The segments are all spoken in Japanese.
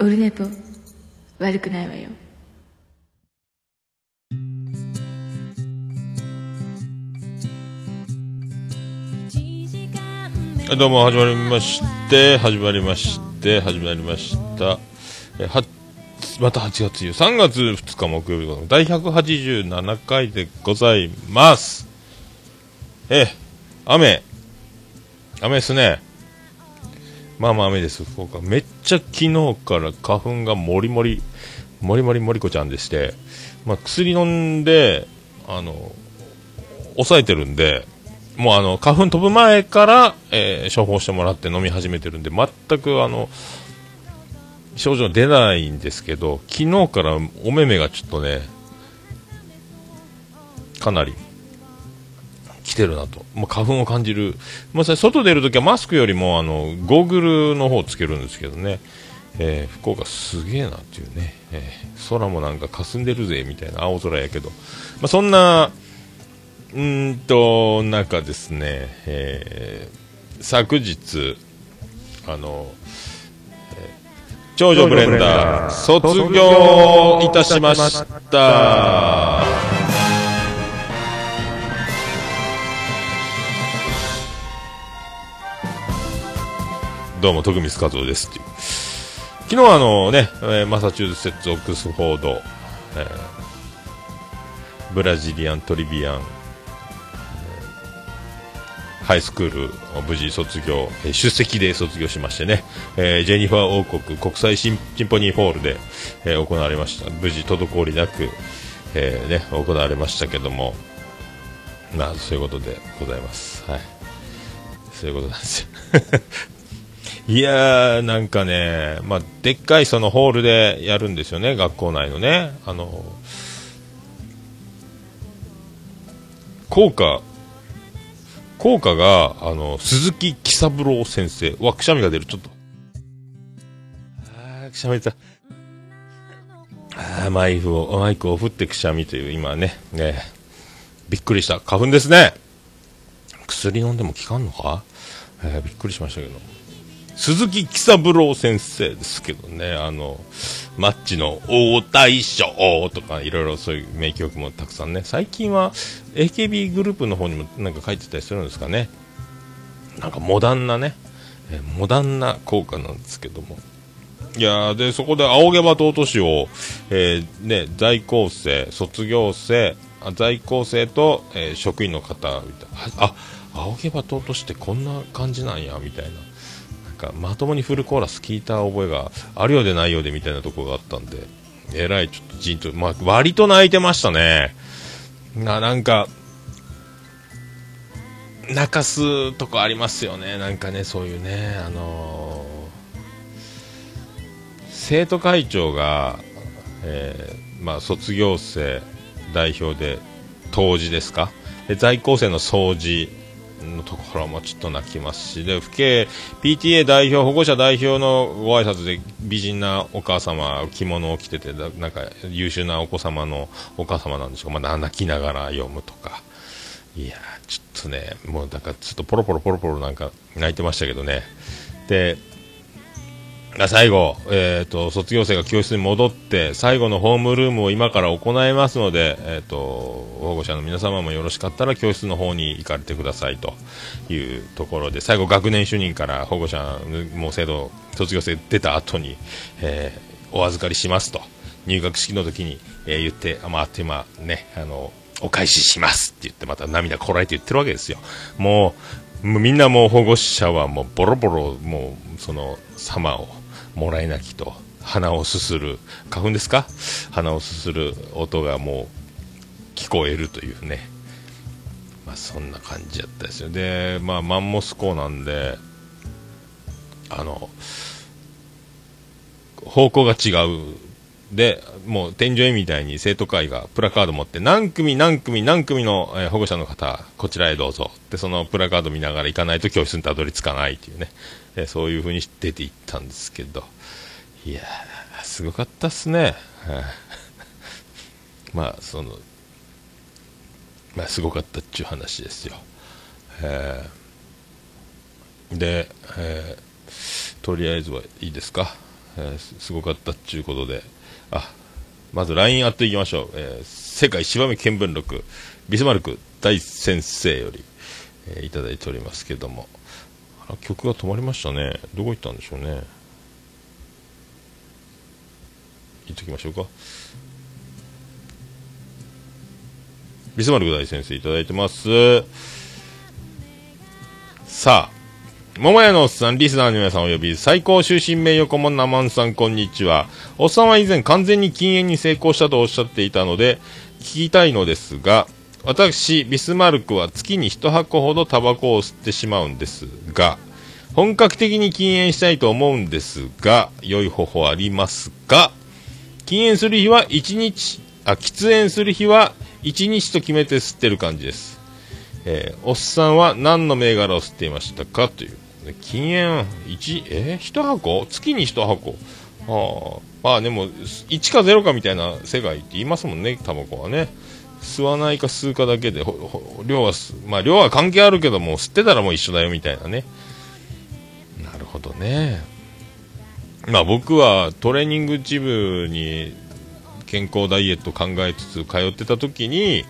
オルネポ悪くないわよ。どうも始まりまして始まりまして始まりました。えはまた8月3月2日木曜日の第187回でございます。え雨。雨ですね。まあまあ雨です。福岡。めっちゃ昨日から花粉がもりもりもりもりもりこちゃんでして、まあ、薬飲んであの抑えてるんでもうあの花粉飛ぶ前から、えー処方してもらって飲み始めてるんで全くあの症状出ないんですけど昨日からお目目がちょっとねかなり来てるなと、まあ、花粉を感じる、まあ、外出るときはマスクよりもあのゴーグルの方をつけるんですけどね、えー福岡すげえなっていうね、えー空もなんか霞んでるぜみたいな青空やけど、まあ、そんなうんと中ですね、えー昨日あの、えー長女ブレンダー卒業いたしました。どうも徳光和夫ですっていう昨日はあのね、えーマサチューセッツオックスフォード、えーブラジリアントリビアンハイスクールを無事卒業、えー出席で卒業しましてね、えージェニファー王国国際シンシンフォニーホールで、えー行われました。無事滞りなく、えーね、行われましたけども、まあ、そういうことでございます。はい。そういうことなんですよ。いやー、なんかね、まあ、でっかいそのホールでやるんですよね、学校内のね。あの、校歌、校歌が、あの、鈴木喜三郎先生。わ、くしゃみが出る、ちょっと。あー、くしゃみ出た。あー、マイクを、マイクを振ってくしゃみという、今ね、ね、びっくりした。花粉ですね。薬飲んでも効かんのか？えーびっくりしましたけど。鈴木喜三郎先生ですけどね、あの、マッチの大大将とか、いろいろそういう名曲もたくさんね、最近は AKB グループの方にもなんか書いてたりするんですかね。なんかモダンなね、えモダンな効果なんですけども。いやーで、そこで青毛羽尊氏を、えーね、在校生、卒業生、あ在校生と、えー職員の方みたいな、あ、青毛羽尊氏ってこんな感じなんや、みたいな。かまともにフルコーラス聞いた覚えがあるようでないようでみたいなところがあったんで、えらいちょっとじんと、まあ、割と泣いてましたね。な、なんか、泣かすとこありますよね。なんかね、そういうね、あのー生徒会長が、えーまあ、卒業生代表で、当時ですか？で在校生の掃除のところもちょっと泣きますし、で、府警 PTA 代表、保護者代表のご挨拶で美人なお母様、着物を着てて、だなんか優秀なお子様のお母様なんでしょう、まあ、泣きながら読むとか。いやー、ちょっとね、もうなんかちょっとポロポロポロポロなんか泣いてましたけどね。で、あ最後、えー、と卒業生が教室に戻って最後のホームルームを今から行いますので、えー、と保護者の皆様もよろしかったら教室の方に行かれてくださいというところで最後、学年主任から保護者もう生徒卒業生出た後に、えーお預かりしますと入学式の時に、えー言って、あまあ、あっという間ねあのお返ししますって言ってまた涙こらえて言ってるわけですよ。もうもうみんなもう保護者はもうボロボロもうその様をもらい泣きと鼻をすする。花粉ですか鼻をすする音がもう聞こえるというね。まあそんな感じだったですよ。でまあマンモス校なんであの方向が違う。でもう天井絵みたいに生徒会がプラカード持って何組何組何組の、え保護者の方こちらへどうぞ。でそのプラカード見ながら行かないと教室にたどり着かないというね、えそういう風に出ていったんですけど。いやすごかったっすね、まあそのまあすごかったっちゅう話ですよ、えー。で、えーとりあえずはいいですか、えーすごかったっていうことで、あ、まず LINE アットいきましょう。え世界芝目見聞録、ビスマルク大先生より、えいただいておりますけども。あら曲が止まりましたね。どこ行ったんでしょうね。言っときましょうか。ビスマルク大先生いただいてます。さあ、桃屋のおっさん、リスナーの皆さんおよび、最高終身名誉顧問ナマンさん、こんにちは。おっさんは以前完全に禁煙に成功したとおっしゃっていたので、聞きたいのですが、私、ビスマルクは月に一箱ほどタバコを吸ってしまうんですが、本格的に禁煙したいと思うんですが、良い方法ありますか？禁煙する日は1日、あ、喫煙する日は1日と決めて吸ってる感じです。えーおっさんは何の銘柄を吸っていましたか？という。禁煙、1、えー、1箱？月に1箱？ああ、まあでも、1か0かみたいな世界って言いますもんね、タバコはね。吸わないか吸うかだけで、量は、まあ量は関係あるけども、吸ってたらもう一緒だよみたいなね。なるほどね。まあ僕はトレーニングジムに健康ダイエット考えつつ通ってた時に、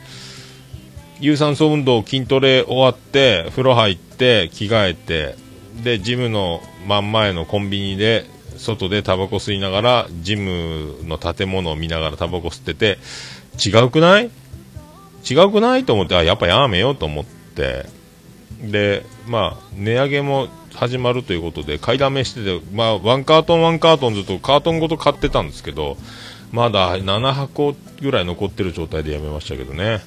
有酸素運動、筋トレ終わって、風呂入って、着替えて、で、ジムの真ん前のコンビニで、外でタバコ吸いながら、ジムの建物を見ながらタバコ吸ってて、違うくない？違くないと思って、あ、やっぱやめようと思って、で、まあ、値上げも始まるということで、買いだめしてて、まあ、ワンカートン、ワンカートンずっとカートンごと買ってたんですけど、まだ7箱ぐらい残ってる状態でやめましたけどね。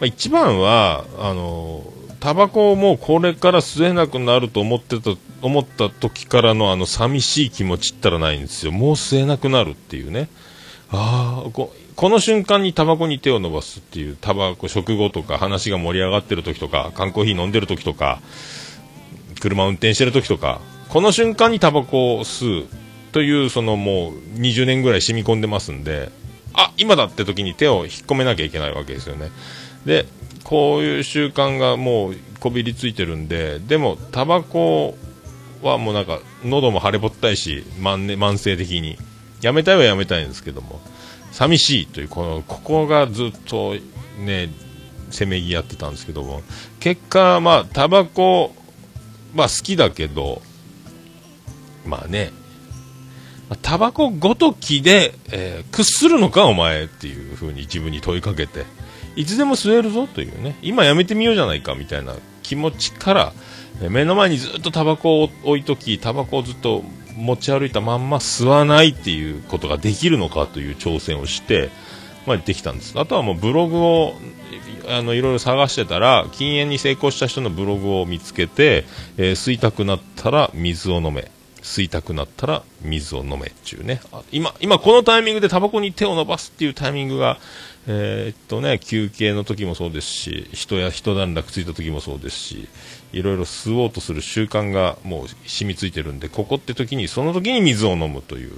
まあ、一番は、あの、タバコをもうこれから吸えなくなると思ってた、思った時からのあの寂しい気持ちったらないんですよ。もう吸えなくなるっていうね。ああ、この瞬間にタバコに手を伸ばすっていう、タバコ、食後とか話が盛り上がってる時とか、缶コーヒー飲んでる時とか、車運転してる時とか、この瞬間にタバコを吸うという、そのもう20年ぐらい染み込んでますんで、あ、今だって時に手を引っ込めなきゃいけないわけですよね。で、こういう習慣がもうこびりついてるんで、でも、タバコはもうなんか、喉も腫れぼったいし、慢,、ね、慢性的に。やめたいはやめたいんですけども、寂しいという、この、ここがずっとね、せめぎ合ってたんですけども、結果、まあ、タバコ、まあ好きだけど、まあね、タバコごときで、えー屈するのか、お前っていうふうに自分に問いかけて、いつでも吸えるぞというね、今やめてみようじゃないかみたいな気持ちから、目の前にずっとタバコを置いとき、タバコをずっと持ち歩いたまんま吸わないっていうことができるのかという挑戦をして、まあ、できたんです。あとはもうブログを、あの、いろいろ探してたら、禁煙に成功した人のブログを見つけて、えー吸いたくなったら水を飲め。吸いたくなったら水を飲めっていうね。今、今このタイミングでタバコに手を伸ばすっていうタイミングが、えーっとね、休憩の時もそうですし、人や一段落ついた時もそうですし、いろいろ吸おうとする習慣がもう染みついてるんで、ここって時に、その時に水を飲むという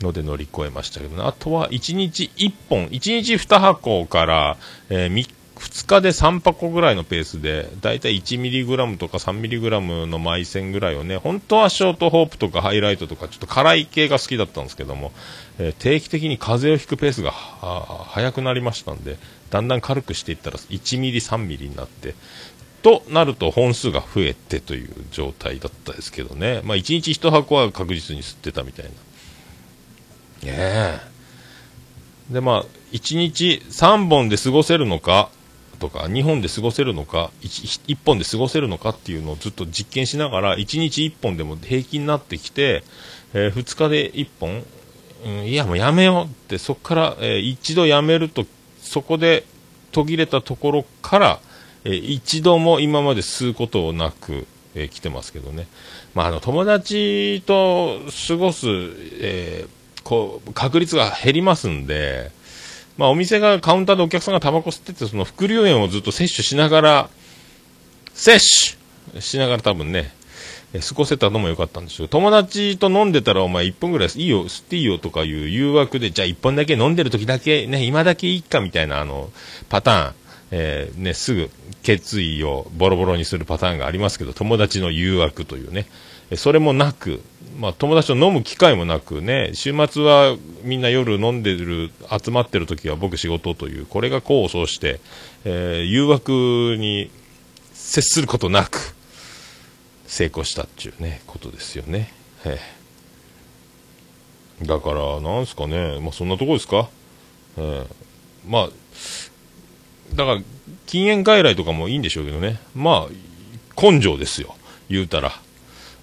ので乗り越えましたけどね。あとは1日1本、1日2箱から、えー、3 2日で3箱ぐらいのペースで、だいたい 1mg とか 3mg の埋線ぐらいをね、本当はショートホープとかハイライトとか、ちょっと辛い系が好きだったんですけども、えー定期的に風邪をひくペースがは速くなりましたんで、だんだん軽くしていったら 1mm、3mm になって、となると本数が増えてという状態だったですけどね、まあ、1日1箱は確実に吸ってたみたいな。ね。で、まあ、1日3本で過ごせるのかとか、2本で過ごせるのか1、1本で過ごせるのかっていうのをずっと実験しながら、1日1本でも平均になってきて、え2日で1本、うん、いや、もうやめようって、そこから、えー一度やめると、そこで途切れたところから、えー一度も今まで吸うことなく、えー来てますけどね。まあ、あの、友達と過ごす、えーこう、確率が減りますんで、まあ、お店が、カウンターでお客さんがタバコ吸ってて、その副流煙をずっと摂取しながら、摂取しながら多分ね、過ごせたのも良かったんですよ。友達と飲んでたらお前1本ぐらいいいよ、吸っていいよとかいう誘惑で、じゃあ1本だけ飲んでる時だけ、ね、今だけいいかみたいなあの、パターン、えーね、すぐ決意をボロボロにするパターンがありますけど、友達の誘惑というね、それもなく、まあ、友達と飲む機会もなくね、週末はみんな夜飲んでる、集まってる時は僕仕事という、これが功を奏して、えー、誘惑に接することなく、成功したっていうね、ことですよね。えー、だから、なんすかね、まあ、そんなとこですか？えー、まあ、だから、禁煙外来とかもいいんでしょうけどね。まあ、根性ですよ。言うたら。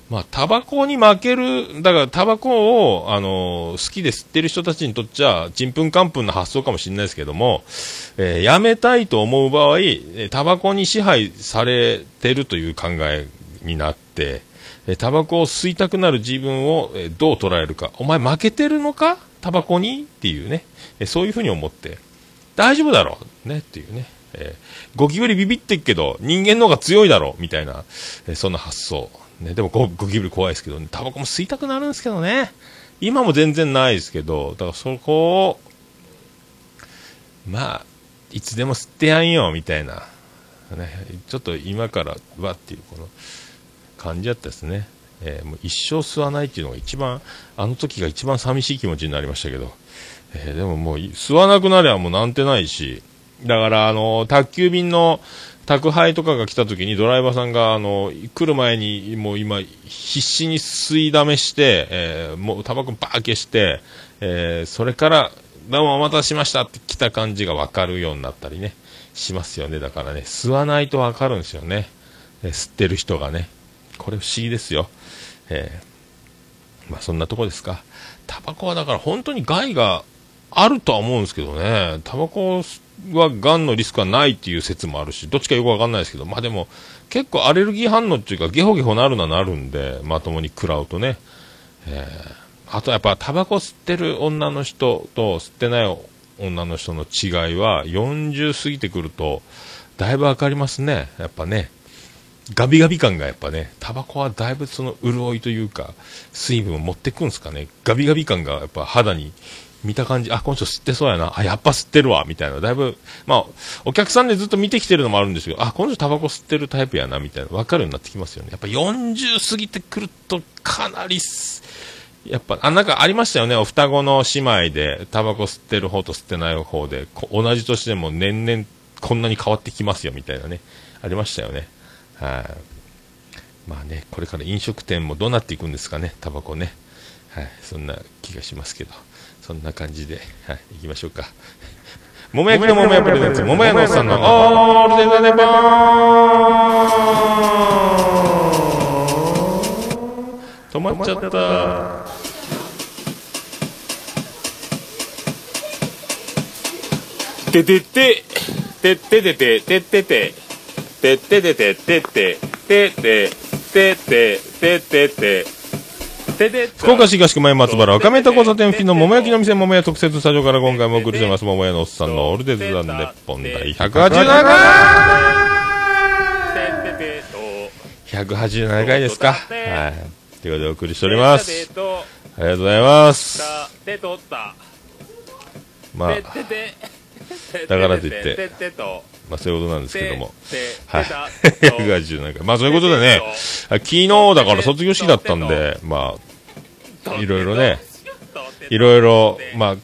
まあ、タバコに負ける、だからタバコを、あの好きで吸ってる人たちにとっちゃ、ちんぷんかんぷんな発想かもしれないですけども、えー、やめたいと思う場合、タバコに支配されてるという考えになって、えタバコを吸いたくなる自分を、どう捉えるか。お前負けてるのか？タバコに？っていうね、そういうふうに思って、大丈夫だろうねっていうね。えー、ゴキブリビビってっけど、人間の方が強いだろうみたいな、えー、そんな発想。ね、でもゴキブリ怖いですけど、ね、タバコも吸いたくなるんですけどね。今も全然ないですけど、だからそこを、まあ、いつでも吸ってやんよ、みたいな。ね、ちょっと今からわっていうこの感じだったですね。えー、もう一生吸わないっていうのが一番、あの時が一番寂しい気持ちになりましたけど、えー、でももう吸わなくなりゃもうなんてないし、だからあの、宅急便の、宅配とかが来た時にドライバーさんがあの来る前にもう今必死に吸いだめして、えー、もうタバコバー消して、えー、それからどうもお待たせしましたって来た感じが分かるようになったりねしますよね。だからね吸わないと分かるんですよね、えー、吸ってる人がね。これ不思議ですよ、えまあそんなとこですか。タバコはだから本当に害があるとは思うんですけどねタバコはがんのリスクはないっていう説もあるし、どっちかよくわかんないですけど、まあでも、結構アレルギー反応っていうか、ゲホゲホなるのはなるんで、まともに食らうとね。えー、あとやっぱ、タバコ吸ってる女の人と吸ってない女の人の違いは、40過ぎてくると、だいぶわかりますね。やっぱね。ガビガビ感がやっぱね、タバコはだいぶその潤いというか、水分を持ってくんですかね。ガビガビ感がやっぱ肌に見た感じ、あ、この人吸ってそうやな、あ、やっぱ吸ってるわ、みたいな、だいぶ、まあ、お客さんでずっと見てきてるのもあるんですけど、あ、この人タバコ吸ってるタイプやな、みたいな、わかるようになってきますよね。やっぱ40過ぎてくると、かなり、やっぱ、あ、なんかありましたよね、お双子の姉妹で、タバコ吸ってる方と吸ってない方で、同じ年でも年々こんなに変わってきますよ、みたいなね、ありましたよね。はい、まあね、これから飲食店もどうなっていくんですかね、タバコね。はい、そんな気がしますけど。そんな感じで、はい、行きましょうか。桃焼きの桃屋プレゼンツ、桃屋のおっさんのオールデザネバー止まっちゃった。ててて、てててて、ててて、てててて、ててて、ててて、ててて、福岡市東区前松原赤目田交差点付近の桃焼きの店桃屋特設スタジオから今回もお送りしてます。桃屋のおっさんのオールデザンネッポン第187回。187回ですか。はい。ということでお送りしております。ありがとうございます。まあだからといってまあそういうことなんですけども。はい。187回。まあそういうことでね、昨日だから卒業式だったんで、まあ、いろいろね、いろいろ、まあ、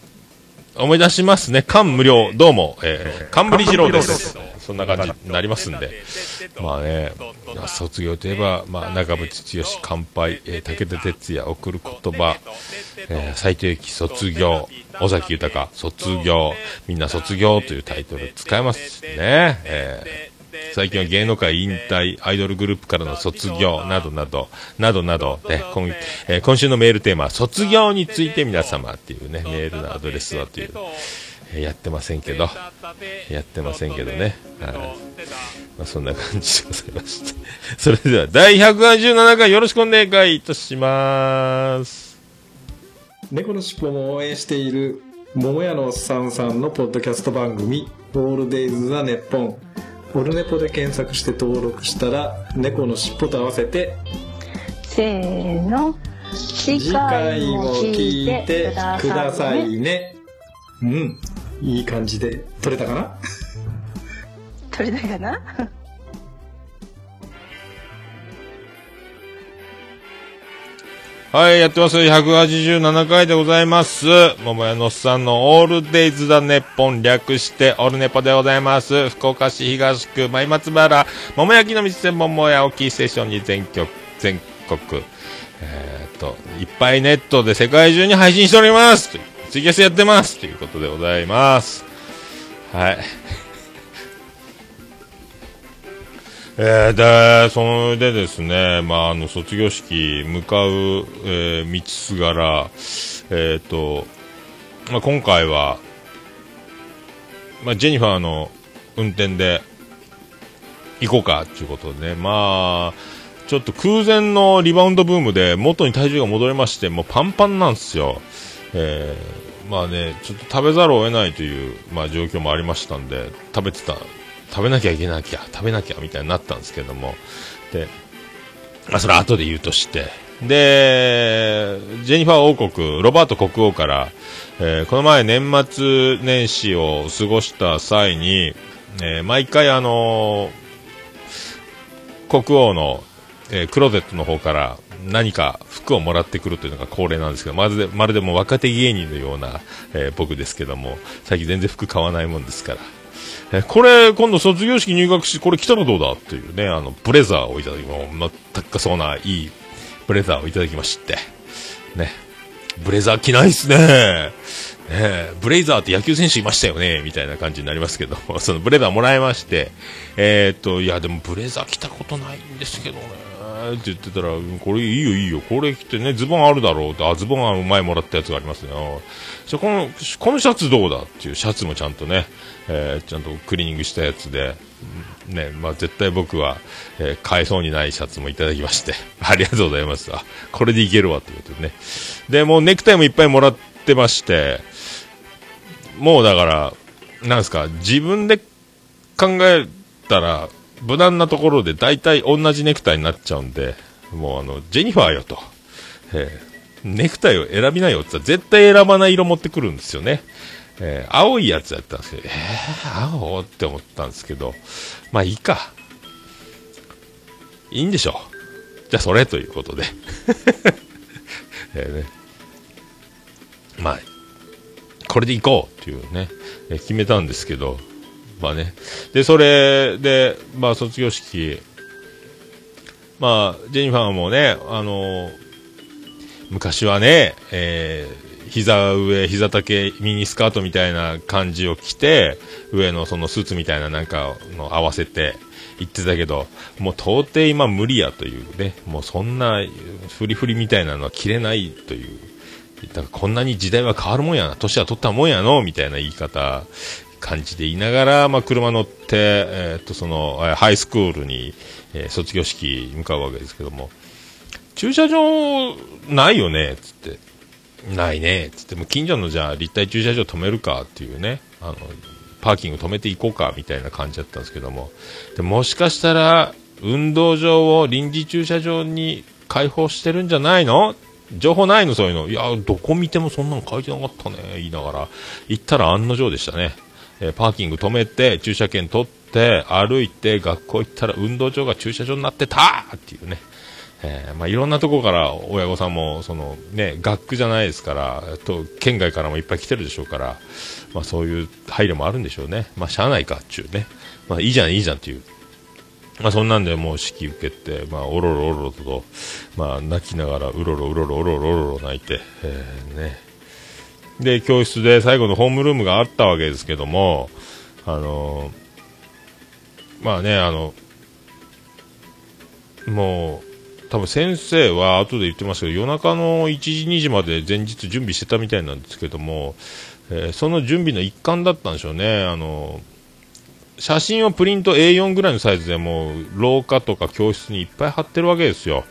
思い出しますね。感無量、どうも、えー、冠次郎です。そんな感じになりますんで。まあね、卒業といえば、まあ、長渕剛、乾杯、えー、武田鉄矢、送る言葉、えー、斎藤由貴、卒業、尾崎豊、卒業、みんな卒業というタイトル使えますしね。えー、最近は芸能界引退、アイドルグループからの卒業などなど、などなど、ね、今えー、今週のメールテーマは卒業について皆様っていうね、メールのアドレスはという。やってませんけど、やってませんけどね。はい。まあ、そんな感じでございまして。それでは、第187回よろしくお願いいたします。猫のしっぽも応援している、桃屋のおっさんさんのポッドキャスト番組、オールデイズ・ザ・ネッポン。オルネポで検索して登録したら、猫のしっぽと合わせて、せーの、次回も聞いてくださいね。うん。いい感じで撮れたかな？撮れたかな？はい、やってます。187回でございます。桃屋のおっさんのオールデイズだネッポン略してオルネポでございます。福岡市東区前松原、桃焼きの道専門桃屋をキーステーションに全国、全国、えーっと、いっぱいネットで世界中に配信しております。ツイキャスやってます。ということでございます。はい。えー、で、それでですね、まあ、あの、卒業式向かう、えー道すがら、えっ、と、まあ、今回は、まあ、ジェニファーの運転で行こうかっていうことでね、まあ、ちょっと空前のリバウンドブームで元に体重が戻りまして、もうパンパンなんですよ。えーまあね、ちょっと食べざるを得ないという、まあ、状況もありましたんで、食べてた、食べなきゃいけなきゃ、食べなきゃみたいになったんですけども、で、あ、それは後で言うとして、で、ジェニファー王国、ロバート国王から、えーこの前年末年始を過ごした際に、えー毎回あのー国王の、えクローゼットの方から何か服をもらってくるというのが恒例なんですけど、まるで、まるでも若手芸人のような、え僕ですけども、最近全然服買わないもんですから。えこれ、今度卒業式入学し、これ着たらどうだっていうね、あの、ブレザーをいただき、もう、全くそうな、いいブレザーをいただきまして、ね。ブレザー着ないっすね。ねえブレイザーって野球選手いましたよね、みたいな感じになりますけど、そのブレザーもらいまして、えーっと、いや、でもブレザー着たことないんですけどね、って言ってたら、これいいよいいよ、これ着てね、ズボンあるだろうって、あ、ズボンは前もらったやつがありますね。じゃこの、このシャツどうだっていうシャツもちゃんとね、えーちゃんとクリーニングしたやつで、ね、まあ絶対僕は、えー買えそうにないシャツもいただきまして、ありがとうございます。あ、これでいけるわ、ということでね。で、もうネクタイもいっぱいもらってまして、もうだから、なんですか、自分で考えたら、無難なところで大体同じネクタイになっちゃうんで、もうあの、ジェニファーよと。えーネクタイを選びなよって言ったら絶対選ばない色持ってくるんですよね。えー青いやつやったんですけど、えー、青って思ったんですけど、まあいいか。いいんでしょう。じゃあそれということで。えーね、まあ、これで行こうっていうね、えー決めたんですけど、まあね。で、それで、まあ卒業式、まあ、ジェニファーもね、あの昔はね、えー膝上、膝丈ミニスカートみたいな感じを着て、上のそのスーツみたいななんかの合わせて行ってたけど、もう到底今無理やというね、もうそんなフリフリみたいなのは着れないという、だからこんなに時代は変わるもんやな、年は取ったもんやの、みたいな言い方、感じでいながら、まあ、車乗って、えーっと、その、ハイスクールに、えー卒業式向かうわけですけども、駐車場ないよね、つって。ないね、つって。も近所のじゃあ立体駐車場止めるかっていうね、あの、パーキング止めていこうか、みたいな感じだったんですけども。でもしかしたら、運動場を臨時駐車場に開放してるんじゃないの？情報ないの？そういうの。いや、どこ見てもそんなの書いてなかったね、言いながら。行ったら案の定でしたね。えーパーキング止めて、駐車券取って、歩いて、学校行ったら運動場が駐車場になってたっていうね。えーまあ、いろんなところから親御さんも、そのね、学区じゃないですから、と、県外からもいっぱい来てるでしょうから、まあそういう配慮もあるんでしょうね。まあしゃあないかっていうね。まあいいじゃんいいじゃんっていう。まあそんなんでもう式受けて、まあおろろおろろと、まあ泣きながらうろろうろろうろろうろろ泣いて、えーね。で、教室で最後のホームルームがあったわけですけども、あのーまあね、あの、もう、多分先生は後で言ってましたけど、夜中の1時、2時まで前日準備してたみたいなんですけども、えーその準備の一環だったんでしょうね。あの写真をプリント A4 ぐらいのサイズでもう廊下とか教室にいっぱい貼ってるわけですよ。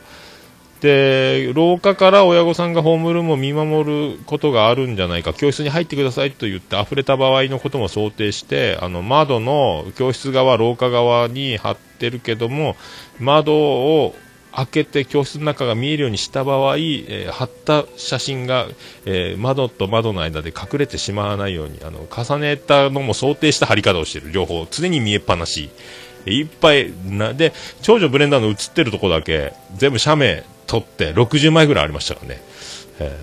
で、廊下から親御さんがホームルームを見守ることがあるんじゃないか、教室に入ってくださいと言って溢れた場合のことも想定して、あの窓の教室側、廊下側に貼ってるけども、窓を開けて教室の中が見えるようにした場合、えー貼った写真が、えー窓と窓の間で隠れてしまわないように、あの重ねたのも想定した貼り方をしている、両方、常に見えっぱなし。いっぱいな、で、長女ブレンダーの映ってるとこだけ、全部写メ撮って60枚ぐらいありましたからね、え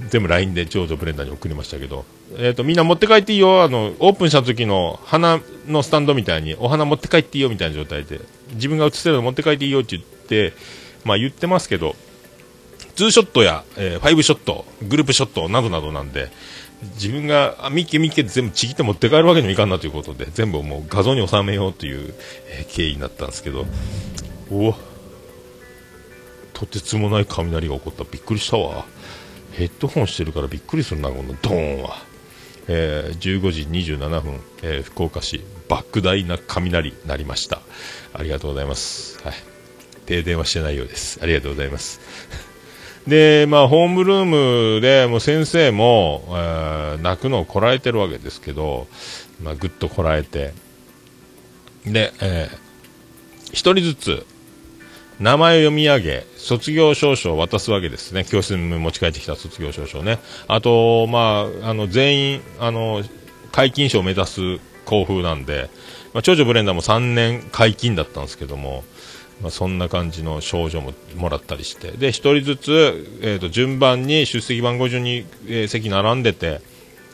ー、全部 LINE で長女ブレンダーに送りましたけど、えーと、みんな持って帰っていいよ。あのオープンした時の花のスタンドみたいにお花持って帰っていいよみたいな状態で自分が写ってるの持って帰っていいよって言って、まあ、言ってますけどツーショットや、えー、ファイブショットグループショットなどなどなんで自分があミッケミッケ全部ちぎって持って帰るわけにもいかんなということで全部もう画像に収めようという、えー、経緯になったんですけどおとてつもない雷が起こった。びっくりしたわ。ヘッドホンしてるからびっくりするなこのドーンは、えー、15時27分、えー、福岡市莫大な雷鳴りました。ありがとうございます、はい、停電はしてないようですありがとうございますで、まあ、ホームルームでもう先生も、えー、泣くのをこらえてるわけですけど、まあ、ぐっとこらえて、で、えー、一人ずつ、名前を読み上げ、卒業証書を渡すわけですね。教室に持ち帰ってきた卒業証書ね。あと、まあ、あの、全員、あの、解禁賞を目指す校風なんで、まあ、長女ブレンダーも3年解禁だったんですけども、まあ、そんな感じの賞状ももらったりして。で1人ずつ、えーと、順番に出席番号順に、えー、席並んでて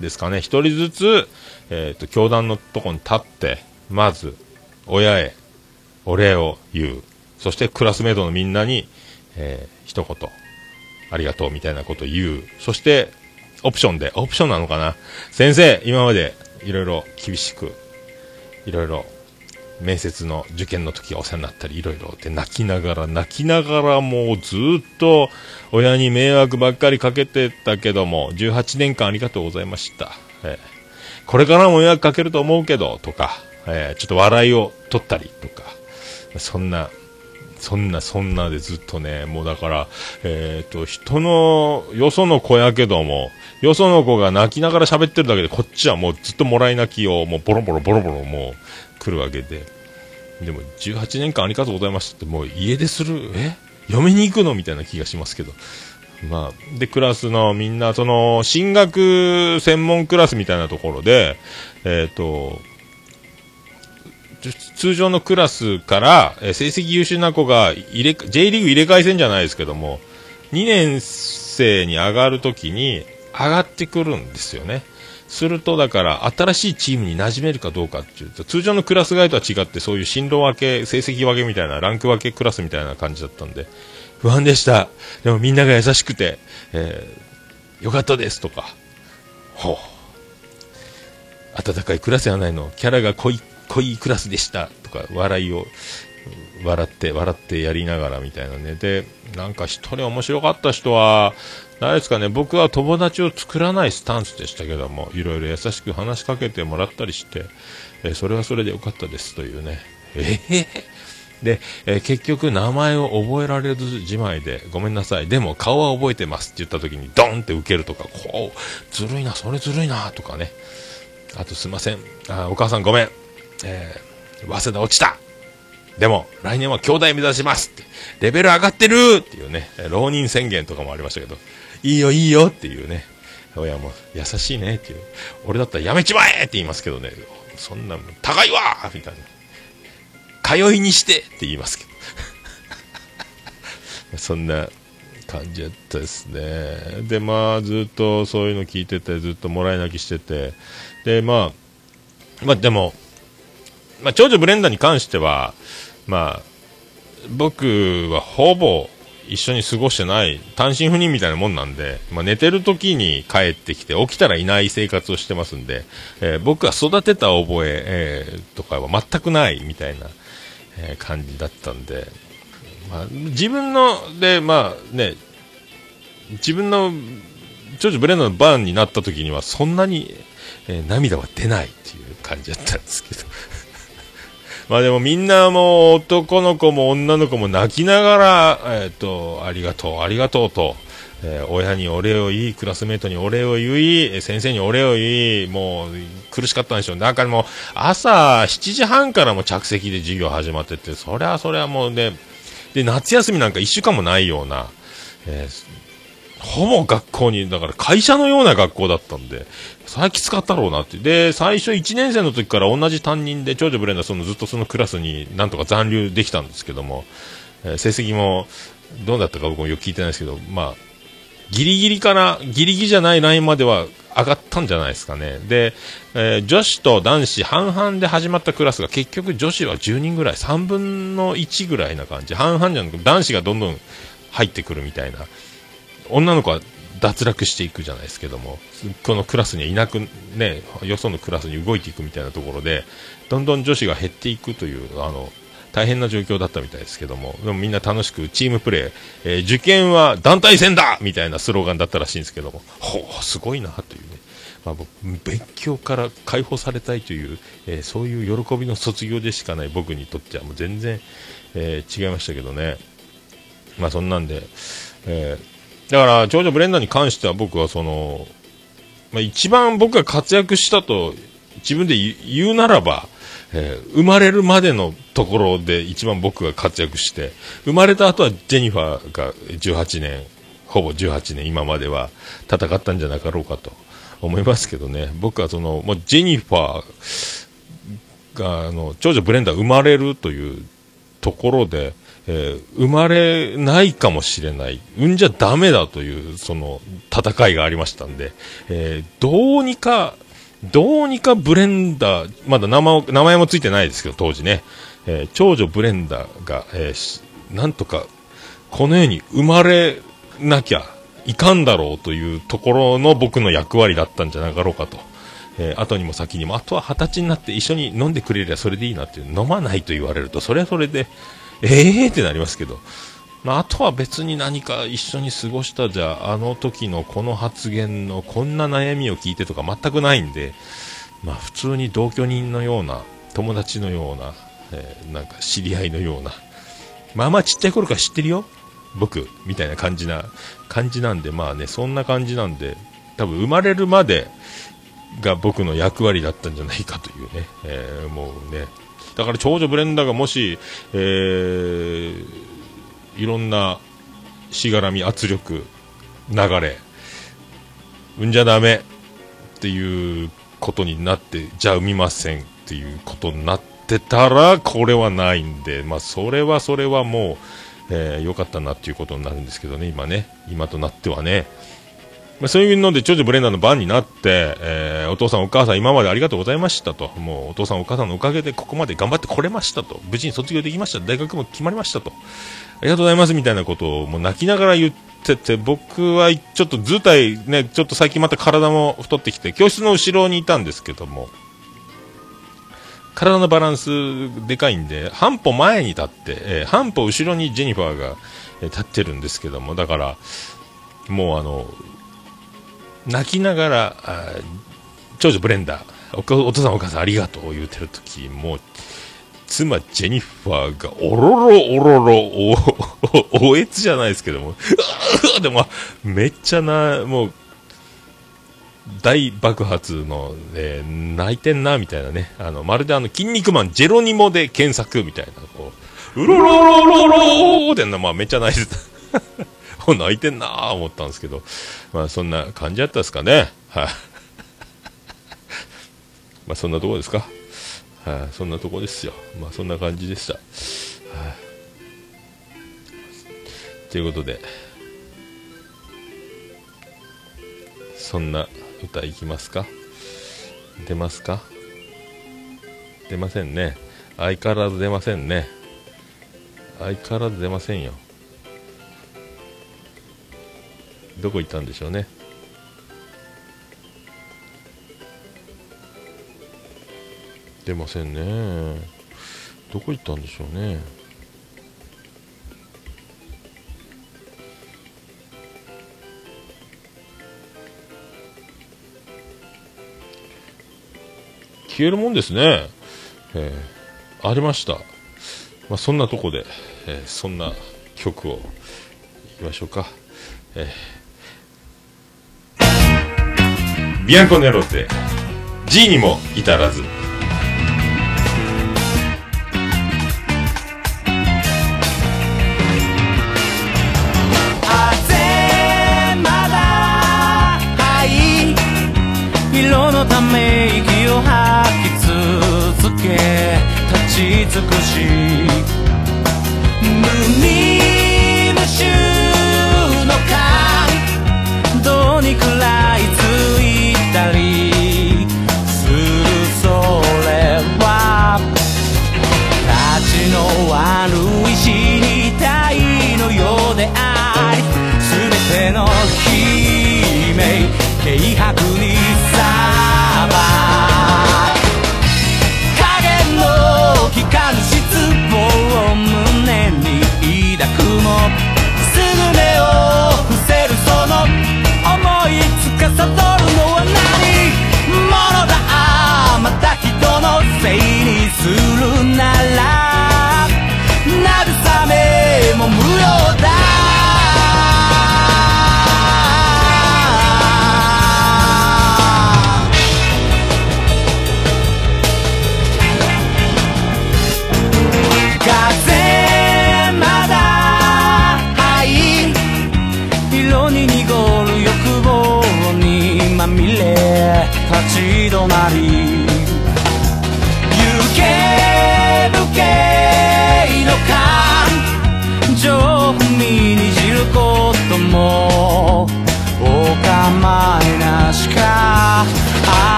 ですかね。1人ずつ、えーと、教団のとこに立ってまず親へお礼を言う。そしてクラスメートのみんなに、えー、一言ありがとうみたいなことを言う。そしてオプションで。オプションなのかな。先生今までいろいろ厳しくいろいろ面接の受験の時はお世話になったりいろいろで泣きながら泣きながらもうずっと親に迷惑ばっかりかけてたけども18年間ありがとうございました、えー、これからも迷惑かけると思うけどとか、えー、ちょっと笑いを取ったりとかそんなそんなそんなでずっとねもうだからえっ、ー、と人のよその子やけどもよその子が泣きながら喋ってるだけでこっちはもうずっともらい泣きをもうボロボロボロボロもう来るわけで。でも18年間ありがとうございましたってもう家でするえ？嫁に行くの？みたいな気がしますけど。まあ、でクラスのみんなその進学専門クラスみたいなところでえっ、ー、と通常のクラスから、え成績優秀な子が入れ J リーグ入れ替え戦じゃないですけども2年生に上がるときに上がってくるんですよね。すると、だから、新しいチームに馴染めるかどうかっていうと、通常のクラス替えとは違って、そういう進路分け、成績分けみたいな、ランク分けクラスみたいな感じだったんで、不安でした。でもみんなが優しくて、えー、よかったですとか、ほう。温かいクラスやないの、キャラが濃い、濃いクラスでしたとか、笑いを、笑って、笑ってやりながらみたいなね。で、なんか一人面白かった人は、誰ですかね、僕は友達を作らないスタンスでしたけども、いろいろ優しく話しかけてもらったりして、えー、それはそれでよかったですというね。えー、で、えー、結局名前を覚えられずじまいで、ごめんなさい。でも顔は覚えてますって言った時にドンって受けるとか、こう、ずるいな、それずるいな、とかね。あとすいません。あお母さんごめん。えー、早稲田落ちたでも、来年は兄弟目指しますって、レベル上がってるっていうね、浪人宣言とかもありましたけど、いいよいいよっていうね、親も優しいねっていう。俺だったらやめちまえって言いますけどね、そんな、高いわみたいな。通いにしてって言いますけど。そんな感じだったですね。で、まあ、ずっとそういうの聞いてて、ずっともらい泣きしてて、で、まあ、まあでも、まあ、長女ブレンダーに関しては、まあ、僕はほぼ一緒に過ごしてない単身赴任みたいなもんなんで、まあ、寝てる時に帰ってきて起きたらいない生活をしてますんで、えー、僕は育てた覚ええー、とかは全くないみたいな、えー、感じだったんで、まあ、自分ので、まあね、自分の長女ブレンダーの番になった時にはそんなに、え涙は出ないっていう感じだったんですけど。まあでもみんなもう男の子も女の子も泣きながら、えっ、ー、と、ありがとう、ありがとうと、えー、親にお礼を言い、クラスメートにお礼を言い、先生にお礼を言い、もう苦しかったんでしょう。なんかもう朝7時半からも着席で授業始まってて、そりゃそりゃもうね、で、夏休みなんか1週間もないような、えー、ほぼ学校に、だから会社のような学校だったんで、それはきつかったろうなって。で、最初1年生の時から同じ担任で、長女ブレンダーそのずっとそのクラスになんとか残留できたんですけども、えー成績もどうだったか僕もよく聞いてないですけど、まあ、ギリギリかな、ギリギリじゃないラインまでは上がったんじゃないですかね。で、えー女子と男子半々で始まったクラスが結局女子は10人ぐらい、3分の1ぐらいな感じ。半々じゃなくて男子がどんどん入ってくるみたいな。女の子は脱落していくじゃないですけども、このクラスにいなく、ね、よそのクラスに動いていくみたいなところで、どんどん女子が減っていくという、あの、大変な状況だったみたいですけども、でもみんな楽しくチームプレー、えー受験は団体戦だみたいなスローガンだったらしいんですけども、ほう、すごいなというね。まあ、勉強から解放されたいという、えーそういう喜びの卒業でしかない僕にとってはもう全然、えー違いましたけどね。まあそんなんで、えーだから長女ブレンダーに関しては僕はその、まあ、一番僕が活躍したと自分で言うならば、えー生まれるまでのところで一番僕が活躍して、生まれた後はジェニファーが18年、ほぼ18年今までは戦ったんじゃなかろうかと思いますけどね。僕はその、もうジェニファーが、あの、長女ブレンダー生まれるというところで、えー生まれないかもしれない、産んじゃダメだという、その、戦いがありましたんで、えーどうにか、どうにかブレンダー、まだ名前名前もついてないですけど、当時ね、えー長女ブレンダーが、えなんとか、この世に生まれなきゃいかんだろうというところの僕の役割だったんじゃなかろうかと。えー後にも先にも、あとは二十歳になって一緒に飲んでくれりゃそれでいいなっていう、飲まないと言われると、それはそれで、ええーってなりますけど、まあ、あとは別に何か一緒に過ごしたじゃ、あの時のこの発言のこんな悩みを聞いてとか全くないんで、まあ、普通に同居人のような、友達のような、えーなんか知り合いのような、まあまあちっちゃい頃から知ってるよ、僕、みたいな感じな、感じなんで、まあね、そんな感じなんで、多分生まれるまでが僕の役割だったんじゃないかというね、えーもうね、だから長女ブレンダーがもし、えーいろんなしがらみ、圧力、流れ、産んじゃダメっていうことになって、じゃあ産みませんっていうことになってたら、これはないんで、まあ、それはそれはもう、えー良かったなっていうことになるんですけどね、今ね、今となってはね。まあ、そういうので、長女ブレンダーの番になって、えーお父さんお母さん今までありがとうございましたと。もうお父さんお母さんのおかげでここまで頑張ってこれましたと。無事に卒業できました。大学も決まりましたと。ありがとうございますみたいなことをもう泣きながら言ってて、僕はちょっと図体ね、ちょっと最近また体も太ってきて、教室の後ろにいたんですけども、体のバランスでかいんで、半歩前に立って、えー半歩後ろにジェニファーが、立ってるんですけども、だから、もうあの、泣きながら、長女ブレンダーお、父さんお母さんありがとう言うてるとき、もう、妻ジェニファーがおろろおろろお、お、おえつじゃないですけども、うわーでも、めっちゃな、もう、大爆発の、えー泣いてんな、みたいなね。あの、まるであの、筋肉マン、ジェロニモで検索、みたいな、こう、うろろろろろーってな、まあ、めっちゃ泣いてた。泣いてんなー思ったんですけど、まあ、そんな感じだったですかね。はい。まあ、そんなとこですか。はい、そんなとこですよ。まあ、そんな感じでした。はい。ということで、そんな歌いきますか？出ますか？出ませんね。相変わらず出ませんね。相変わらず出ませんよ。どこ行ったんでしょうね。出ませんね。どこ行ったんでしょうね。消えるもんですね。えーありました。まあ、そんなとこで、えーそんな曲をいきましょうか。えービアンコネロで G にも至らず。風まだ灰色のため息を吐き続け立ち尽くし無に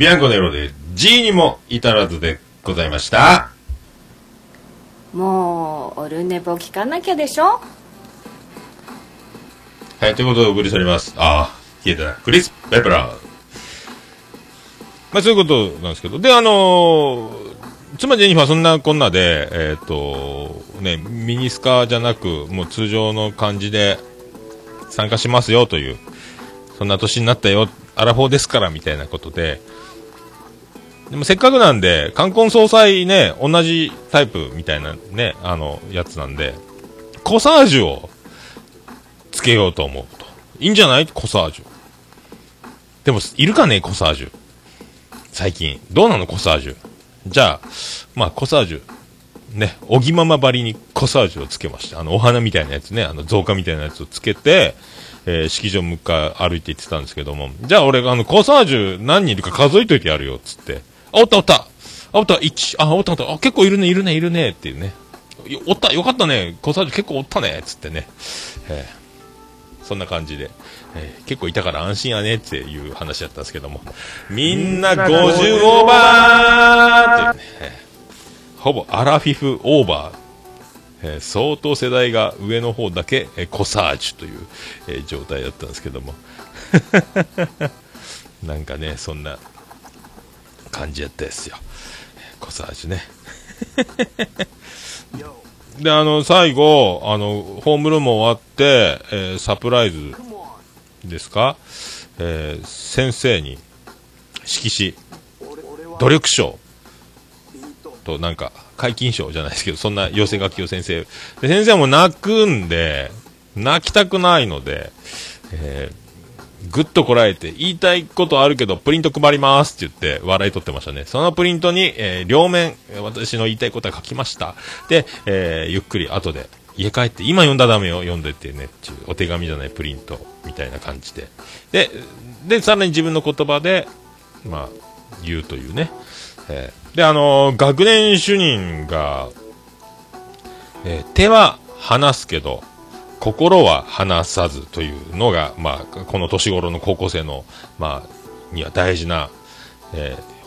ビアンコネロで G にも至らずでございました。もうオルネポ聞かなきゃでしょ？はい、ということでお送りしております。ああ、消えてない。クリス・ペプラー。まあそういうことなんですけど。で、あのー妻ジェニファーそんなこんなで、えっ、と、ね、ミニスカじゃなく、もう通常の感じで参加しますよという、そんな年になったよ、アラフォーですから、みたいなことで、でもせっかくなんで、冠婚葬祭ね、同じタイプみたいなね、あの、やつなんで、コサージュをつけようと思うと。いいんじゃない？コサージュ。でも、いるかね？コサージュ。最近。どうなの？コサージュ。じゃあ、まあ、コサージュ。ね、おぎままばりにコサージュをつけました。あの、お花みたいなやつね、あの、造花みたいなやつをつけて、えー式場向か歩いて行ってたんですけども、じゃあ俺あの、コサージュ何人いるか数えといてやるよ、つって。あ、おったおった。あ、おった、1、あ、おったおった、あ、結構いるね、いるね、いるね、っていうね。おった、よかったね、コサージュ結構おったね、つってね。えーそんな感じで、えー結構いたから安心やねっていう話だったんですけども、みんな50オーバーって、えーほぼアラフィフオーバー、えー相当世代が上の方だけ、えーコサージュという、えー状態だったんですけども、なんかね、そんな感じやったですよ。コサージュね。で、あの、最後、あの、ホームルーム終わって、えーサプライズですか？えー先生に、色紙、努力賞となんか、解禁賞じゃないですけど、そんな寄せ書きを先生。で、先生も泣くんで、泣きたくないので、えーぐっとこらえて、言いたいことあるけど、プリント配りますって言って、笑い取ってましたね。そのプリントに、えー両面、私の言いたいことは書きました。で、えーゆっくり後で、家帰って、今読んだらダメよ、読んでってね、っていうお手紙じゃないプリント、みたいな感じで。で、で、さらに自分の言葉で、まあ、言うというね。えーで、あのー学年主任が、え手は離すけど、心は離さずというのが、まあ、この年頃の高校生の、まあ、には大事な、えー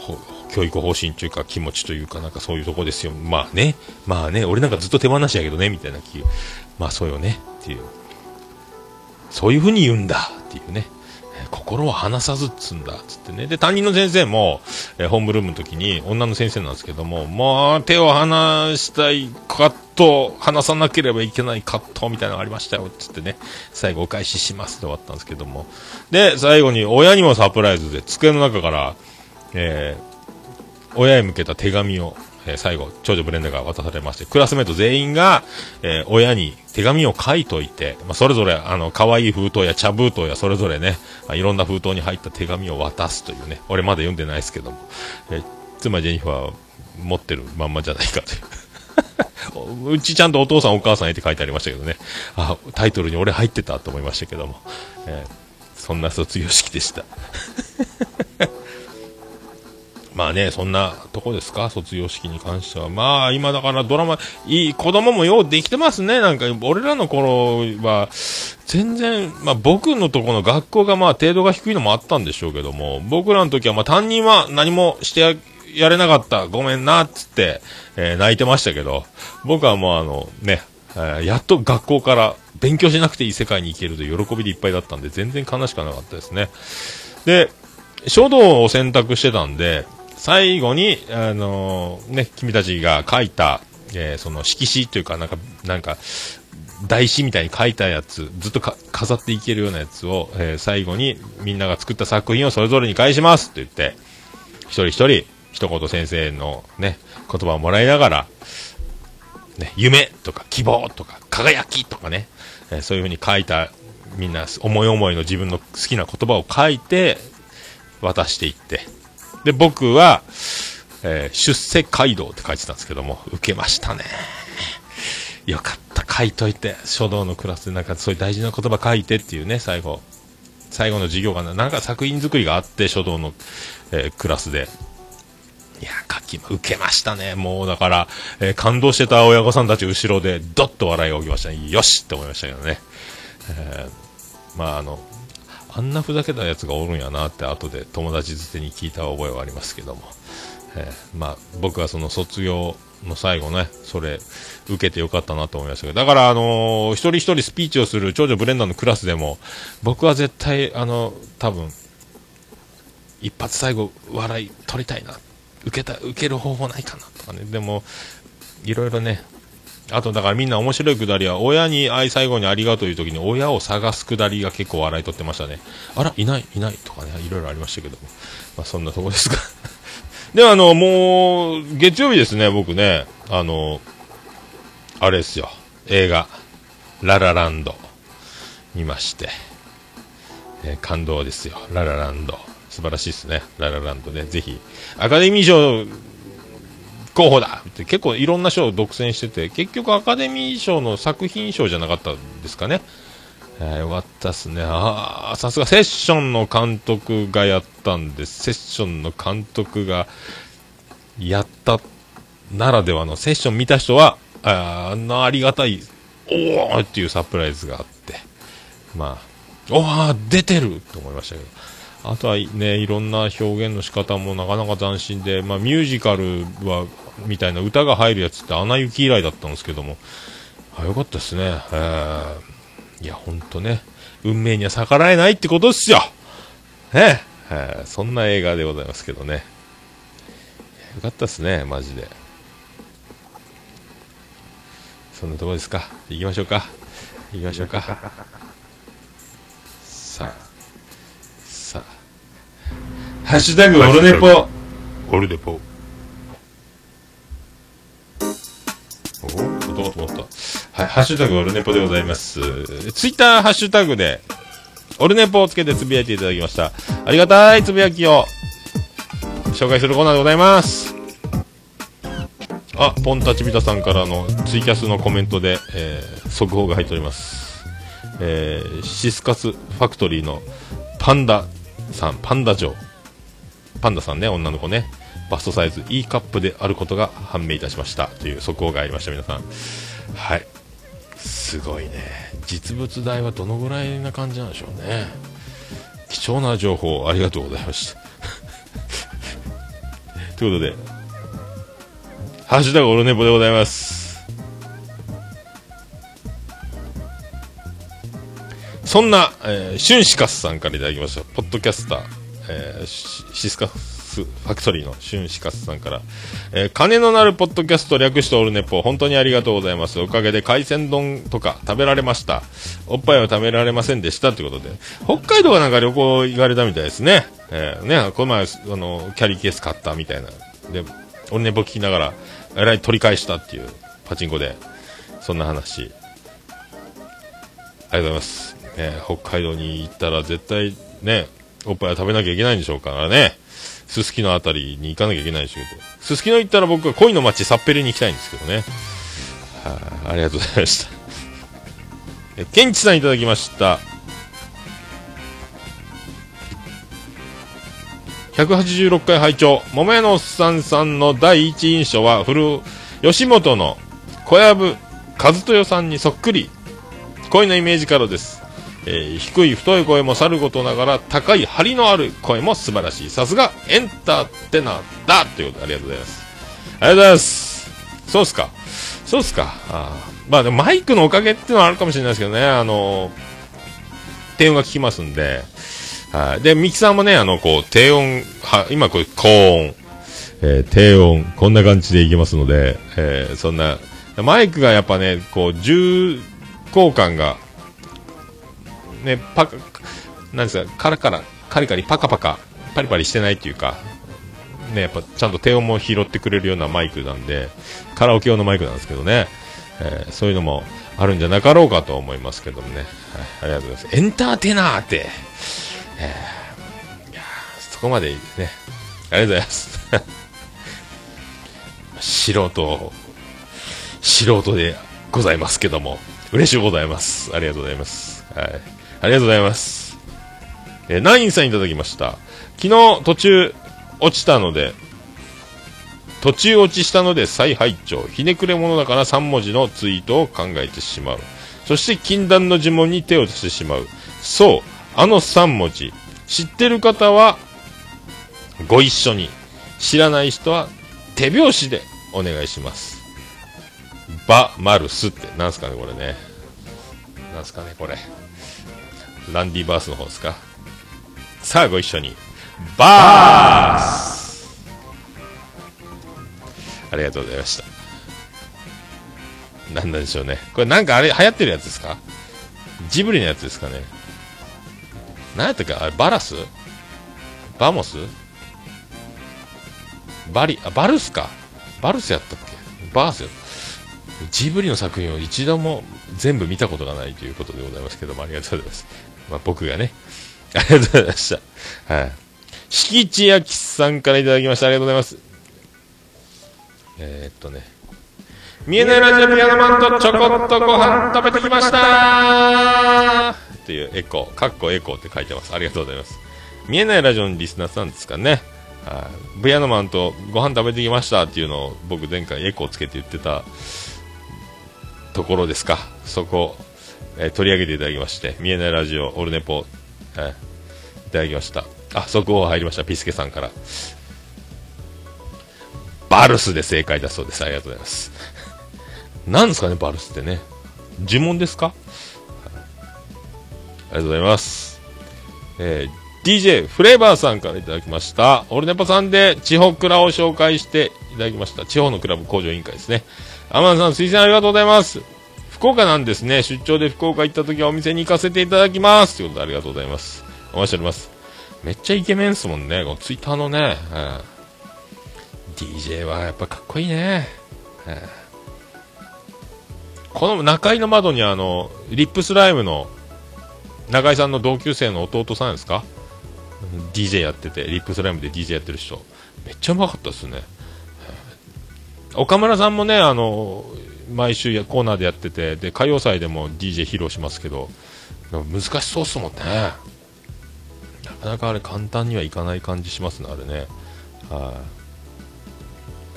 教育方針というか気持ちというかなんかそういうとこですよ。まあね、まあね、俺なんかずっと手放しやけどね、みたいな気、まあそうよね、っていう。そういうふうに言うんだ、っていうね。心は離さずっつんだ、つってね。で、担任の先生も、えーホームルームの時に、女の先生なんですけども、もう手を離したいカット、離さなければいけないカットみたいなのがありましたよっ、つってね。最後お返ししますって終わったんですけども。で、最後に親にもサプライズで、机の中から、えー親へ向けた手紙を、えー最後、長女ブレンダーが渡されまして、クラスメート全員が、えー親に手紙を書いといて、まあ、それぞれ、あの、可愛い封筒や茶封筒やそれぞれね、あいろんな封筒に入った手紙を渡すというね、俺まだ読んでないですけども、えー妻ジェニファーは持ってるまんまじゃないかという。うちちゃんとお父さんお母さんへって書いてありましたけどね。あ、タイトルに俺入ってたと思いましたけども。えーそんな卒業式でした。まあね、そんなとこですか、卒業式に関しては。まあ、今だからドラマ、いい、子供もようできてますね。なんか、俺らの頃は、全然、まあ僕のとこの学校がまあ程度が低いのもあったんでしょうけども、僕らの時はまあ担任は何もしてやれなかった、ごめんな、っつって、えー泣いてましたけど、僕はもうあの、ね、えーやっと学校から勉強しなくていい世界に行けると喜びでいっぱいだったんで、全然悲しくなかったですね。で、書道を選択してたんで、最後に、あのーね、君たちが書いた、えーその色紙というか、なんか、なんか、台紙みたいに書いたやつ、ずっと飾っていけるようなやつを、えー最後にみんなが作った作品をそれぞれに返しますって言って、一人一人、一言先生のね、言葉をもらいながら、ね、夢とか希望とか輝きとかね、えーそういう風に書いたみんな思い思いの自分の好きな言葉を書いて渡していってで僕は、えー出世街道って書いてたんですけども受けましたねよかった書いといて書道のクラスでなんかそういう大事な言葉書いてっていうね最後最後の授業がななんか作品作りがあって書道の、えークラスでいや、書き、受けましたね。もう、だから、えー感動してた親御さんたち後ろで、どっと笑いが起きましたね。よしって思いましたけどね。えーまあ、あの、あんなふざけたやつがおるんやなって、後で友達づてに聞いた覚えはありますけども。えーまあ、僕はその卒業の最後ね、それ、受けてよかったなと思いましたけど、だから、あのー一人一人スピーチをする長女ブレンダーのクラスでも、僕は絶対、あの、多分、一発最後、笑い取りたいな。受けた、受ける方法ないかなとかね。でも、いろいろね、あとだからみんな面白いくだりは、親に愛最後にありがとうという時に親を探すくだりが結構笑い取ってましたね。あら、いない、いないとかね、いろいろありましたけども。まあそんなとこですか。ではあの、もう、月曜日ですね、僕ね、あの、あれですよ、映画、ララランド、見まして、え感動ですよ、ララランド。素晴らしいですね、ララランドね。ぜひ、アカデミー賞候補だって結構いろんな賞を独占してて、結局アカデミー賞の作品賞じゃなかったんですかね。えーよかったっすね。ああ、さすがセッションの監督がやったんで。セッションの監督がやったならではのセッション見た人は、ああんなありがたい、おーっていうサプライズがあって、まあ、おー出てると思いましたけど。あとはね、いろんな表現の仕方もなかなか斬新で、まあミュージカルは、みたいな歌が入るやつってアナ雪以来だったんですけども、あよかったですね。えーいや、ほんとね、運命には逆らえないってことですよねえーそんな映画でございますけどね。よかったですね、マジで。そんなとこですか？行きましょうか。行きましょうか。ハッシュタグオルネポ。オルネポ。おお、まった。はい、ハッシュタグオルネポでございます。ツイッターハッシュタグで、オルネポをつけてつぶやいていただきました。ありがたいつぶやきを紹介するコーナーでございます。あ、ポンタチビタさんからのツイキャスのコメントで、えー速報が入っております。えーシスカスファクトリーのパンダさん、パンダ嬢。パンダさんね、女の子ね。バストサイズ E カップであることが判明いたしました。という速報がありました、皆さん。はい。すごいね。実物大はどのぐらいな感じなんでしょうね。貴重な情報ありがとうございました。ということで、ハッシュタグオルネポでございます。そんな、えー、シュンシカスさんからいただきました、ポッドキャスター、えーシスカスファクトリーのシュンシカスさんから、えー金のなるポッドキャスト略してオルネポ、本当にありがとうございます。おかげで海鮮丼とか食べられました。おっぱいは食べられませんでしたということで、北海道がなんか旅行行かれたみたいですね。えーね、この前、あの、キャリーケース買ったみたいな。で、オルネポ聞きながら、えらい取り返したっていう、パチンコで、そんな話。ありがとうございます。えー北海道に行ったら絶対ね、おっぱいは食べなきゃいけないんでしょうからね。すすきのあたりに行かなきゃいけないんでしょうけど。すすきの行ったら僕は恋の街サッペリに行きたいんですけどね。はあ、ありがとうございました。え、ケンチさんいただきました。186回拝聴桃屋のおっさんさんの第一印象は古吉本の小籔和豊さんにそっくり声のイメージからです、えー低い太い声もさることながら高い張りのある声も素晴らしい。さすがエンターテナーだ。ということでありがとうございます。ありがとうございます。そうっすか。そうっすか。あまあでもマイクのおかげっていうのはあるかもしれないですけどね。あの低音が効きますんで。はい。で、ミキさんもね、あの、こう、低音、は、今これ、高音、えー低音、こんな感じでいきますので、えそんな、マイクがやっぱね、こう、重厚感が、ね、パカ、なんですか、カラカラ、カリカリ、パカパカ、パリパリしてないっていうか、ね、やっぱちゃんと低音も拾ってくれるようなマイクなんで、カラオケ用のマイクなんですけどね、えーそういうのもあるんじゃなかろうかと思いますけどもね、はい、ありがとうございます。エンターテイナーって、えーいやそこまでね、ありがとうございます。素人、素人でございますけども、嬉しゅうございます。ありがとうございます。はい。ありがとうございます。えーナインさんいただきました。昨日途中落ちたので、途中落ちしたので再拝聴。ひねくれ者だから3文字のツイートを考えてしまう。そして禁断の呪文に手を出してしまう。そうあの3文字。知ってる方はご一緒に。知らない人は手拍子でお願いします。バマルスって。なんすかねこれね。なんすかねこれ。ランディバースの方ですか？さあご一緒にバースありがとうございました。なんなんでしょうね。これなんかあれ流行ってるやつですか？ジブリのやつですかね何やったっけ？あれバラス？バモス？バリ、あ、バルスか。バルスやったっけ？バースやった。ジブリの作品を一度も全部見たことがないということでございますけども、ありがとうございます。まあ、僕がね。ありがとうございました。はい。敷地焼きさんからいただきました。ありがとうございます。えー、っとね。見えないラジオピアノマンとちょこっとご飯食べてきましたっていうエコー、かっこエコーって書いてます。ありがとうございます。見えないラジオのリスナーさんですかね。はい。ピアノマンとご飯食べてきましたっていうのを僕前回エコーつけて言ってたところですか。そこ、えー取り上げていただきまして、見えないラジオ、オルネポ、はい、いただきました。あ、速報入りました。ピスケさんから。バルスで正解だそうです。ありがとうございます。何ですかね、バルスってね。呪文ですか？ありがとうございます。えー DJ フレーバーさんからいただきました。オルネポさんで地方クラを紹介していただきました。地方のクラブ工場委員会ですね。アマンさん推薦ありがとうございます。福岡なんですね。出張で福岡行った時はお店に行かせていただきます。ということでありがとうございます。お待ちしております。めっちゃイケメンっすもんね。このツイッターのね。うん DJ はやっぱかっこいいね。うんこの中井の窓にあの、リップスライムの中井さんの同級生の弟さんですか？DJ やってて、リップスライムで DJ やってる人、めっちゃうまかったですね。岡村さんもね、あの、毎週やコーナーでやってて、で、歌謡祭でも DJ 披露しますけど、難しそうっすもんね。なかなかあれ簡単にはいかない感じしますね、あれね。は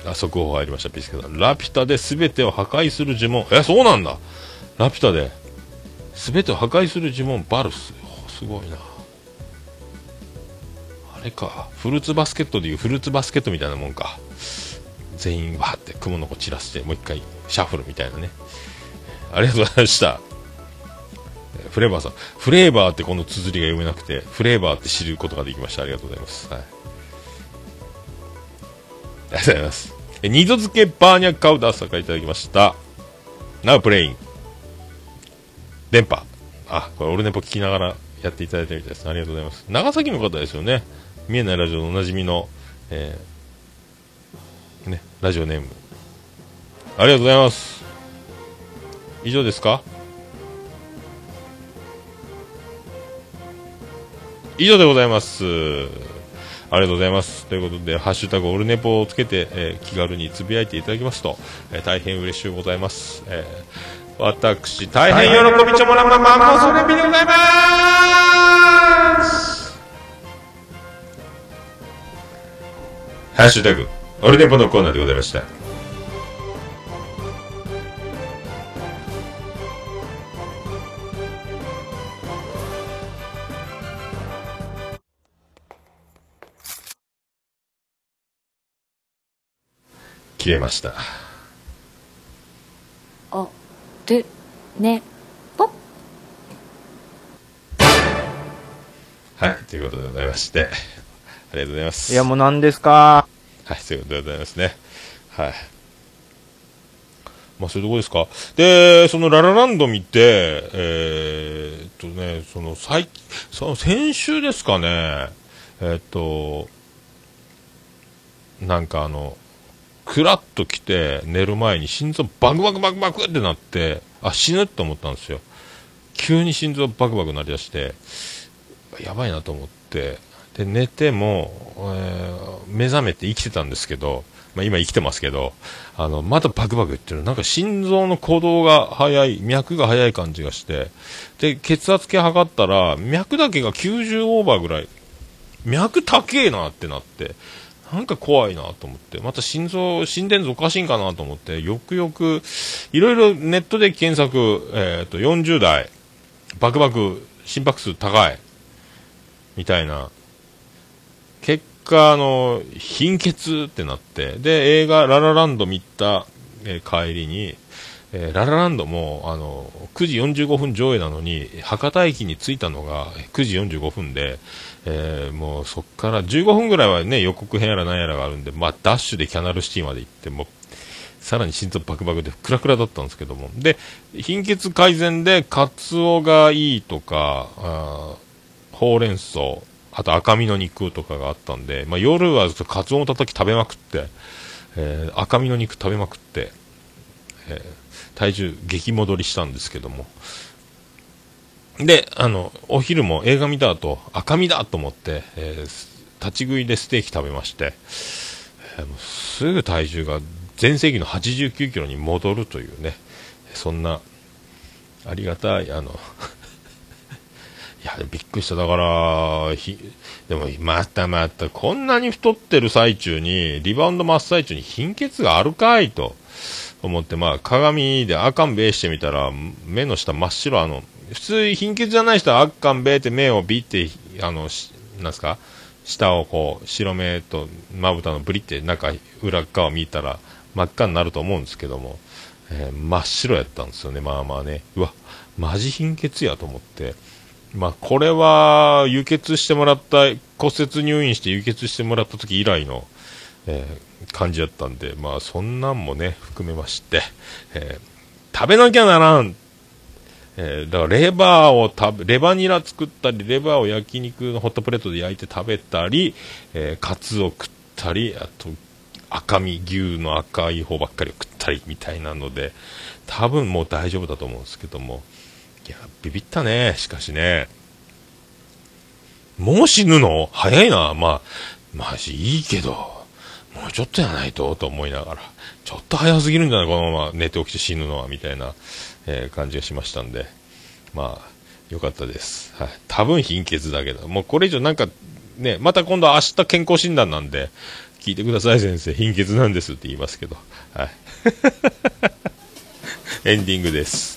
い。あ、速報入りました、ピスケさん。ラピュタで全てを破壊する呪文。え、そうなんだ。ラピュタで全てを破壊する呪文、バルス。すごいな。あれか。フルーツバスケットでいうフルーツバスケットみたいなもんか。全員わって雲の子散らして、もう一回シャッフルみたいなね。ありがとうございました。フレーバーさん。フレーバーってこの綴りが読めなくて、フレーバーって知ることができました。ありがとうございます。はい。ありがとうございます。二度漬けバーニャカウダーさんからいただきました。Now playing。電波。あ、これオルネポ聞きながらやっていただいたみたいです。ありがとうございます。長崎の方ですよね。見えないラジオのおなじみの、えー、ラジオネーム。ありがとうございます。以上ですか？以上でございます。ありがとうございます。ということで、ハッシュタグオルネポをつけて、えー気軽につぶやいていただきますと、えー大変嬉しゅうございます。えー私、大変喜びちょもらまマンモスレビでございますハッシュタグ、オルネポのコーナーでございました。切れました。あでねぽはい、ということでございまして、ありがとうございます。いや、もう何ですか？はい、ということでございますね。はい。まあ、そういうとこですか？で、そのララランド見て、えーっとね、その最、その先週ですかね、えーっと、なんかあの、クラッと来て寝る前に心臓バクバクバクバクってなって、あ、死ぬって思ったんですよ。急に心臓バクバクなりだして、やばいなと思って、で、寝ても、えー目覚めて生きてたんですけど、まあ、今生きてますけど、あの、まだバクバク言ってる。なんか心臓の鼓動が速い、脈が速い感じがして、で、血圧計測ったら、脈だけが90オーバーぐらい、脈高えなってなって、なんか怖いなと思って、また心臓、心電図おかしいんかなと思って、よくよく、いろいろネットで検索、えっ、と、40代、バクバク、心拍数高い、みたいな、果、あの、貧血ってなって、で、映画、ララランド見た、えー帰りに、えーララランドも、あの、9時45分上映なのに、博多駅に着いたのが9時45分で、えーもうそっから15分ぐらいはね、予告編やらなんやらがあるんで、まあ、ダッシュでキャナルシティまで行って、も、さらに心臓バクバクでクラクラだったんですけども。で、貧血改善で、カツオがいいとか、あほうれん草、あと赤身の肉とかがあったんで、まあ、夜はカツオのたたき食べまくって、えー赤身の肉食べまくって、えー体重激戻りしたんですけども。で、あの、お昼も映画見た後、赤身だと思って、えー立ち食いでステーキ食べまして、えーすぐ体重が全盛期の89キロに戻るというね、そんな、ありがたい、あの、や、びっくりした。だから、ひ、でも、またまた、こんなに太ってる最中に、リバウンド真っ最中に貧血があるかいと思って、まあ、鏡であかんべーしてみたら、目の下真っ白、あの、普通貧血じゃない人はあかんべーって目をビって、あの、しなんすか？下をこう、白目とまぶたのブリって中、裏側見たら真っ赤になると思うんですけども、えー真っ白やったんですよね、まあまあね。うわ、マジ貧血やと思って。まあ、これは、輸血してもらった、骨折入院して輸血してもらった時以来の、えー感じだったんで、まあ、そんなんもね、含めまして、えー食べなきゃならん。えーだから、レバーを食べ、レバニラ作ったり、レバーを焼肉のホットプレートで焼いて食べたり、えーカツを食ったり、あと、赤身、牛の赤い方ばっかりを食ったりみたいなので、多分もう大丈夫だと思うんですけども、いや、ビビったね、しかしね。もう死ぬの？早いな。まあ、マジいいけど、もうちょっとやないと、と思いながら、ちょっと早すぎるんじゃない？このまま寝て起きて死ぬのは、みたいな、えー感じがしましたんで、まあ、よかったです。はい。多分貧血だけど、もうこれ以上なんか、ね、また今度明日健康診断なんで、聞いてください先生、貧血なんですって言いますけど、はい。エンディングです。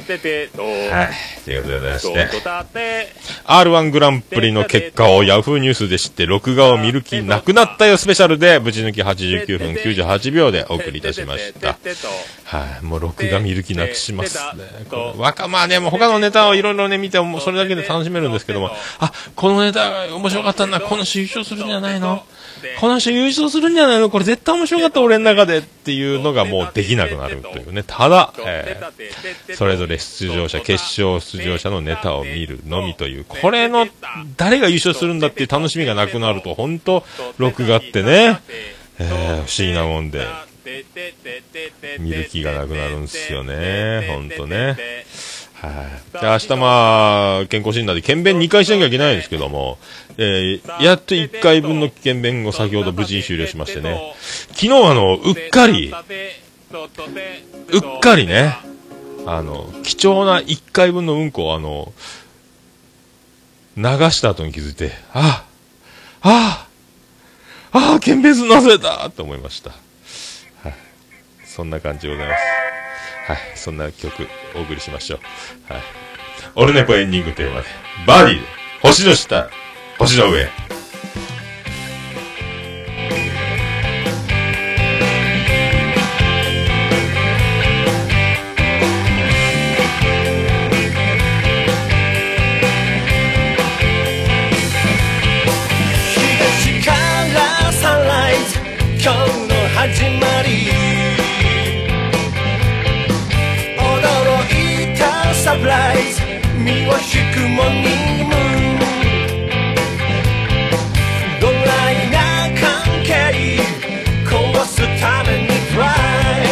てててとはい。ということでございまして、とたて。R1 グランプリの結果をヤフーニュースで知って、録画を見る気なくなったよスペシャルで、ぶち抜き89分98秒でお送りいたしました。はい、もう録画見る気なくしますね。こうわか、まあね、もう他のネタをいろいろね、見ても、それだけで楽しめるんですけども、あ、このネタ面白かったんだ、この人優勝するんじゃないの？この人優勝するんじゃないの？これ絶対面白かった、俺の中でっていうのがもうできなくなるというね。ただ、えーそれぞれ出場者、決勝出場者のネタを見るのみという、これの、誰が優勝するんだっていう楽しみがなくなると、本当録画ってね、えー不思議なもんで、見る気がなくなるんですよね、ほんとね。はい。で、明日まあ、健康診断で検便2回しなきゃいけないんですけども、えー、やっと1回分の検便を先ほど無事に終了しましてね。昨日あの、うっかり、うっかりね、あの、貴重な1回分のうんこをあの、流した後に気づいて、ああ、ああ、あ、検便するの忘れたって思いました。はい。そんな感じでございます。はい。そんな曲、お送りしましょう。はい。オルネポエンディングテーマで、バディで、星の下、星の上。始まり身を引くモーニングムーンドライな関係壊すためにトライ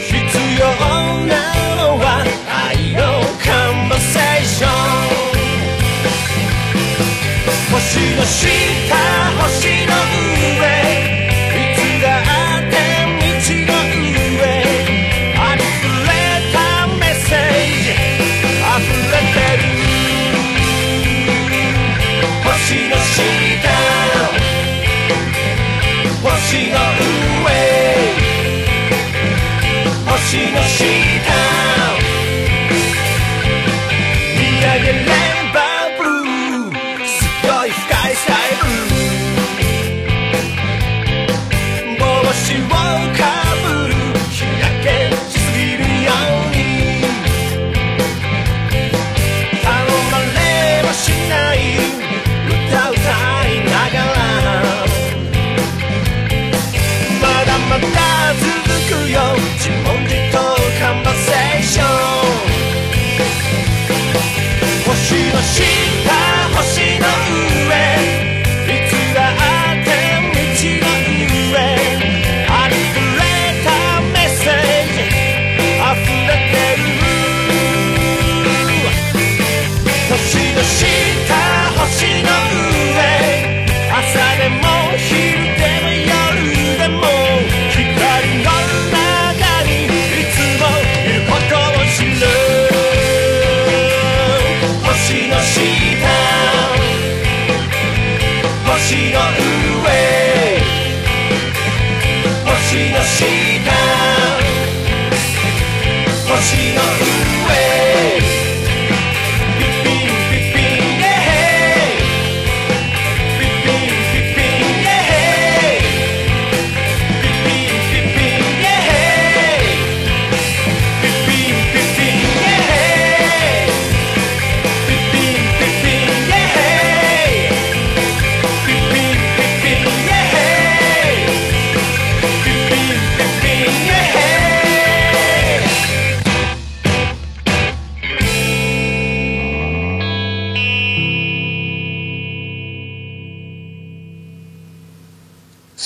必要なのは愛のカンバセーション星の下星の上。星の下。見上げれば続くよ。自問自答カンバセーション。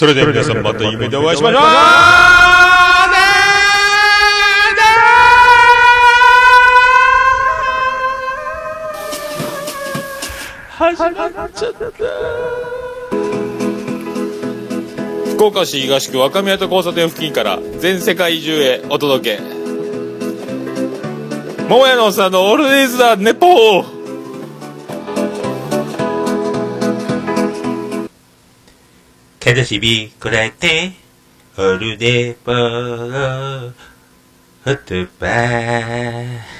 それでは皆さんまた夢でお会いしましょう。福岡市東区若宮と交差点付近から全世界中へお届け。桃屋のおっさんのオールディーズ・ザ・ネポーかだしびこらえて、オルデポー、ホットバー。